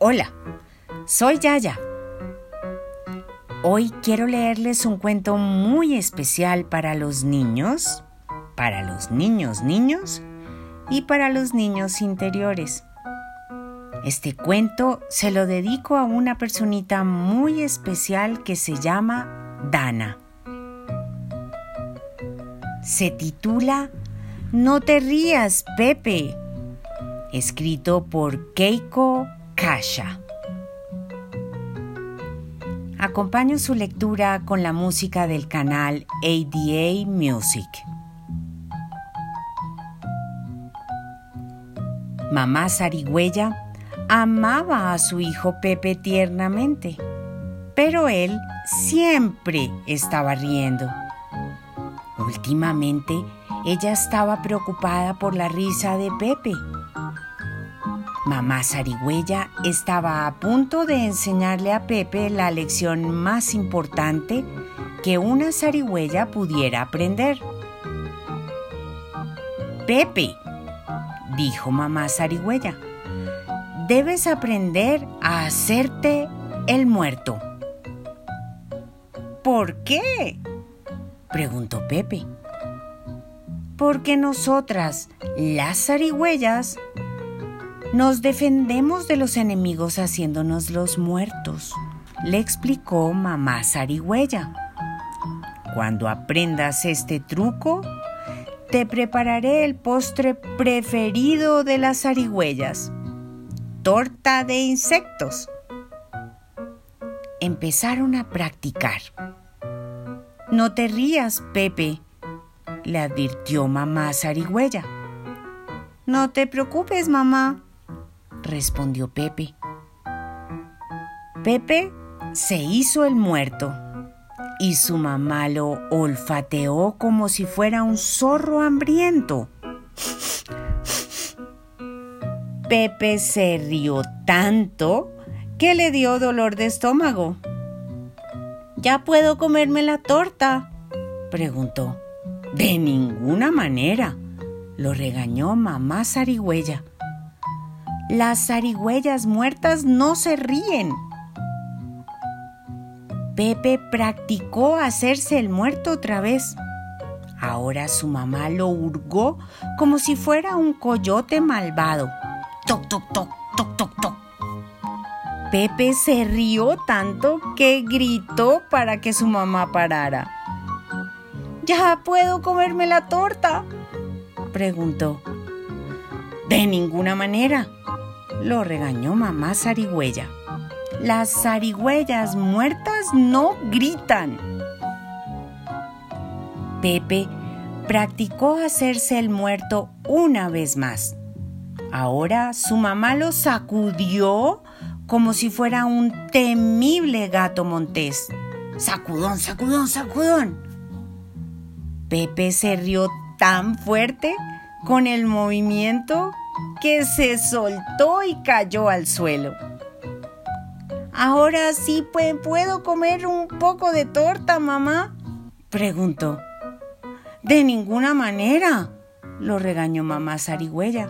Hola, soy Yaya. Hoy quiero leerles un cuento muy especial para los niños, para los niños niños y para los niños interiores. Este cuento se lo dedico a una personita muy especial que se llama Dana. Se titula No te rías, Pepe, escrito por Keiko Kasha. Acompaño su lectura con la música del canal ADA Music. Mamá Sarigüeya amaba a su hijo Pepe tiernamente, pero él siempre estaba riendo. Últimamente, ella estaba preocupada por la risa de Pepe. Mamá Sarigüeya estaba a punto de enseñarle a Pepe la lección más importante que una zarigüeya pudiera aprender. Pepe, dijo mamá Sarigüeya, debes aprender a hacerte el muerto. ¿Por qué? preguntó Pepe. Porque nosotras, las zarigüeyas, nos defendemos de los enemigos haciéndonos los muertos, le explicó mamá zarigüeya. Cuando aprendas este truco, te prepararé el postre preferido de las zarigüeyas, torta de insectos. Empezaron a practicar. No te rías, Pepe, le advirtió mamá zarigüeya. No te preocupes, mamá, respondió Pepe. Pepe se hizo el muerto y su mamá lo olfateó como si fuera un zorro hambriento. Pepe se rió tanto que le dio dolor de estómago. ¿Ya puedo comerme la torta? preguntó. De ninguna manera, lo regañó mamá zarigüeya. Las zarigüeyas muertas no se ríen. Pepe practicó hacerse el muerto otra vez. Ahora su mamá lo hurgó como si fuera un coyote malvado. Toc, toc, toc, toc, toc, toc. Pepe se rió tanto que gritó para que su mamá parara. ¿Ya puedo comerme la torta? preguntó. De ninguna manera, lo regañó mamá zarigüeya. Las zarigüeyas muertas no gritan. Pepe practicó hacerse el muerto una vez más. Ahora su mamá lo sacudió como si fuera un temible gato montés. Sacudón, sacudón, sacudón. Pepe se rió tan fuerte con el movimiento que se soltó y cayó al suelo. Ahora sí puedo comer un poco de torta, mamá, preguntó. De ninguna manera, lo regañó mamá zarigüeya.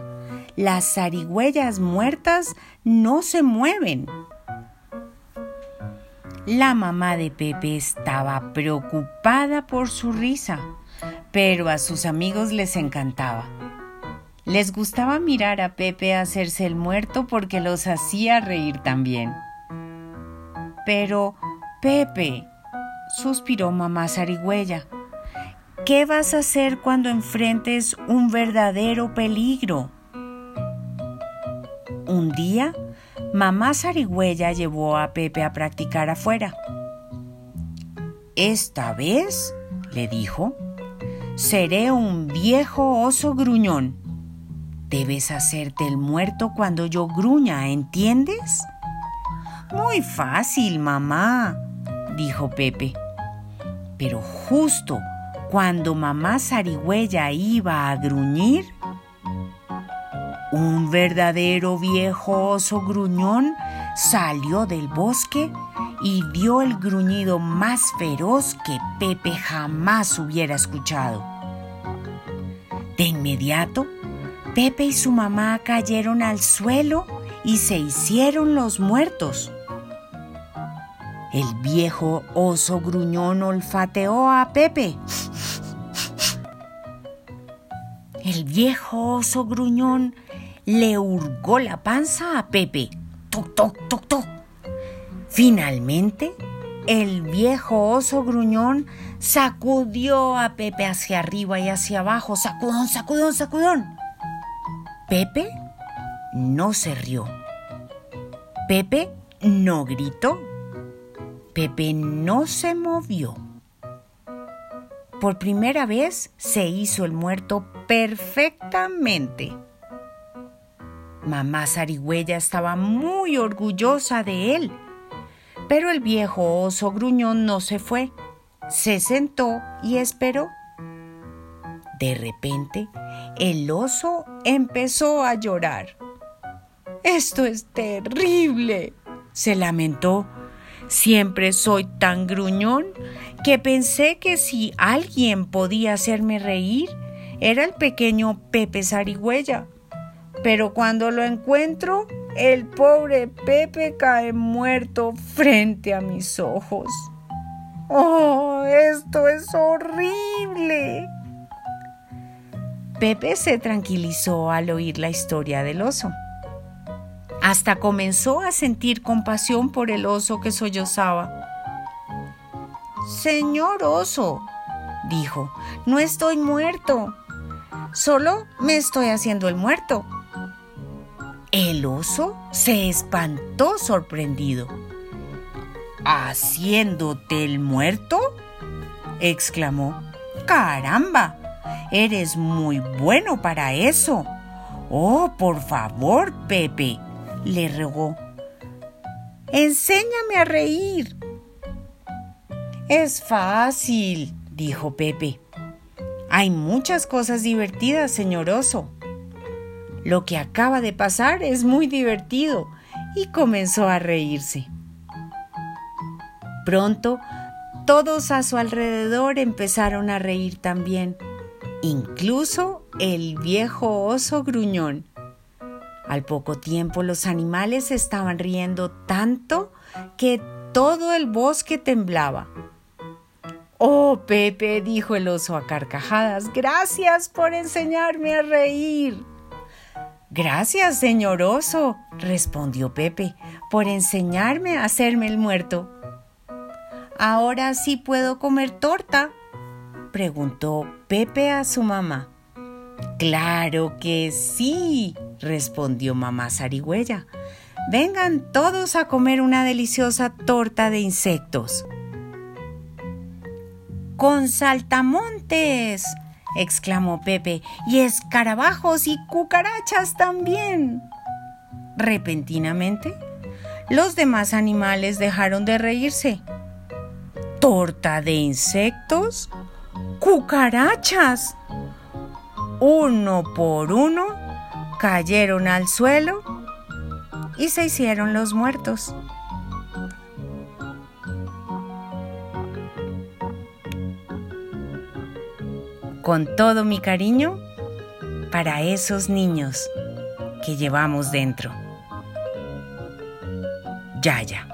Las zarigüeyas muertas no se mueven. La mamá de Pepe estaba preocupada por su risa, pero a sus amigos les encantaba. Les gustaba mirar a Pepe hacerse el muerto porque los hacía reír también. Pero, Pepe, suspiró mamá zarigüeya, ¿qué vas a hacer cuando enfrentes un verdadero peligro? Un día, mamá zarigüeya llevó a Pepe a practicar afuera. Esta vez, le dijo, seré un viejo oso gruñón. Debes hacerte el muerto cuando yo gruña, ¿entiendes? Muy fácil, mamá, dijo Pepe. Pero justo cuando mamá zarigüeya iba a gruñir, un verdadero viejo oso gruñón salió del bosque y dio el gruñido más feroz que Pepe jamás hubiera escuchado. De inmediato, Pepe y su mamá cayeron al suelo y se hicieron los muertos. El viejo oso gruñón olfateó a Pepe. El viejo oso gruñón le hurgó la panza a Pepe. Toc, toc, toc, toc. Finalmente, el viejo oso gruñón sacudió a Pepe hacia arriba y hacia abajo. Sacudón, sacudón, sacudón. Pepe no se rió. Pepe no gritó. Pepe no se movió. Por primera vez se hizo el muerto perfectamente. Mamá Zarigüeya estaba muy orgullosa de él. Pero el viejo oso gruñón no se fue. Se sentó y esperó. De repente, el oso empezó a llorar. Esto es terrible, se lamentó. Siempre soy tan gruñón que pensé que si alguien podía hacerme reír, era el pequeño Pepe Zarigüeya. Pero cuando lo encuentro, el pobre Pepe cae muerto frente a mis ojos. ¡Oh, esto es horrible! Pepe se tranquilizó al oír la historia del oso. Hasta comenzó a sentir compasión por el oso que sollozaba. Señor oso, dijo, no estoy muerto, solo me estoy haciendo el muerto. El oso se espantó sorprendido. ¿Haciéndote el muerto? exclamó. ¡Caramba! Eres muy bueno para eso. Oh, por favor, Pepe, le rogó. Enséñame a reír. Es fácil, dijo Pepe. Hay muchas cosas divertidas, señor oso. Lo que acaba de pasar es muy divertido y comenzó a reírse. Pronto, todos a su alrededor empezaron a reír también, incluso el viejo oso gruñón. Al poco tiempo los animales estaban riendo tanto que todo el bosque temblaba. Oh, Pepe, dijo el oso a carcajadas, gracias por enseñarme a reír. Gracias, señor oso, respondió Pepe, por enseñarme a hacerme el muerto. ¿Ahora sí puedo comer torta? Preguntó Pepe a su mamá. Claro que sí, respondió mamá zarigüeya. Vengan todos a comer una deliciosa torta de insectos. Con saltamontes, exclamó Pepe, y escarabajos y cucarachas también. Repentinamente, los demás animales dejaron de reírse. ¿Torta de insectos? ¡Cucarachas! Uno por uno cayeron al suelo y se hicieron los muertos. con todo mi cariño para esos niños que llevamos dentro. Yaya.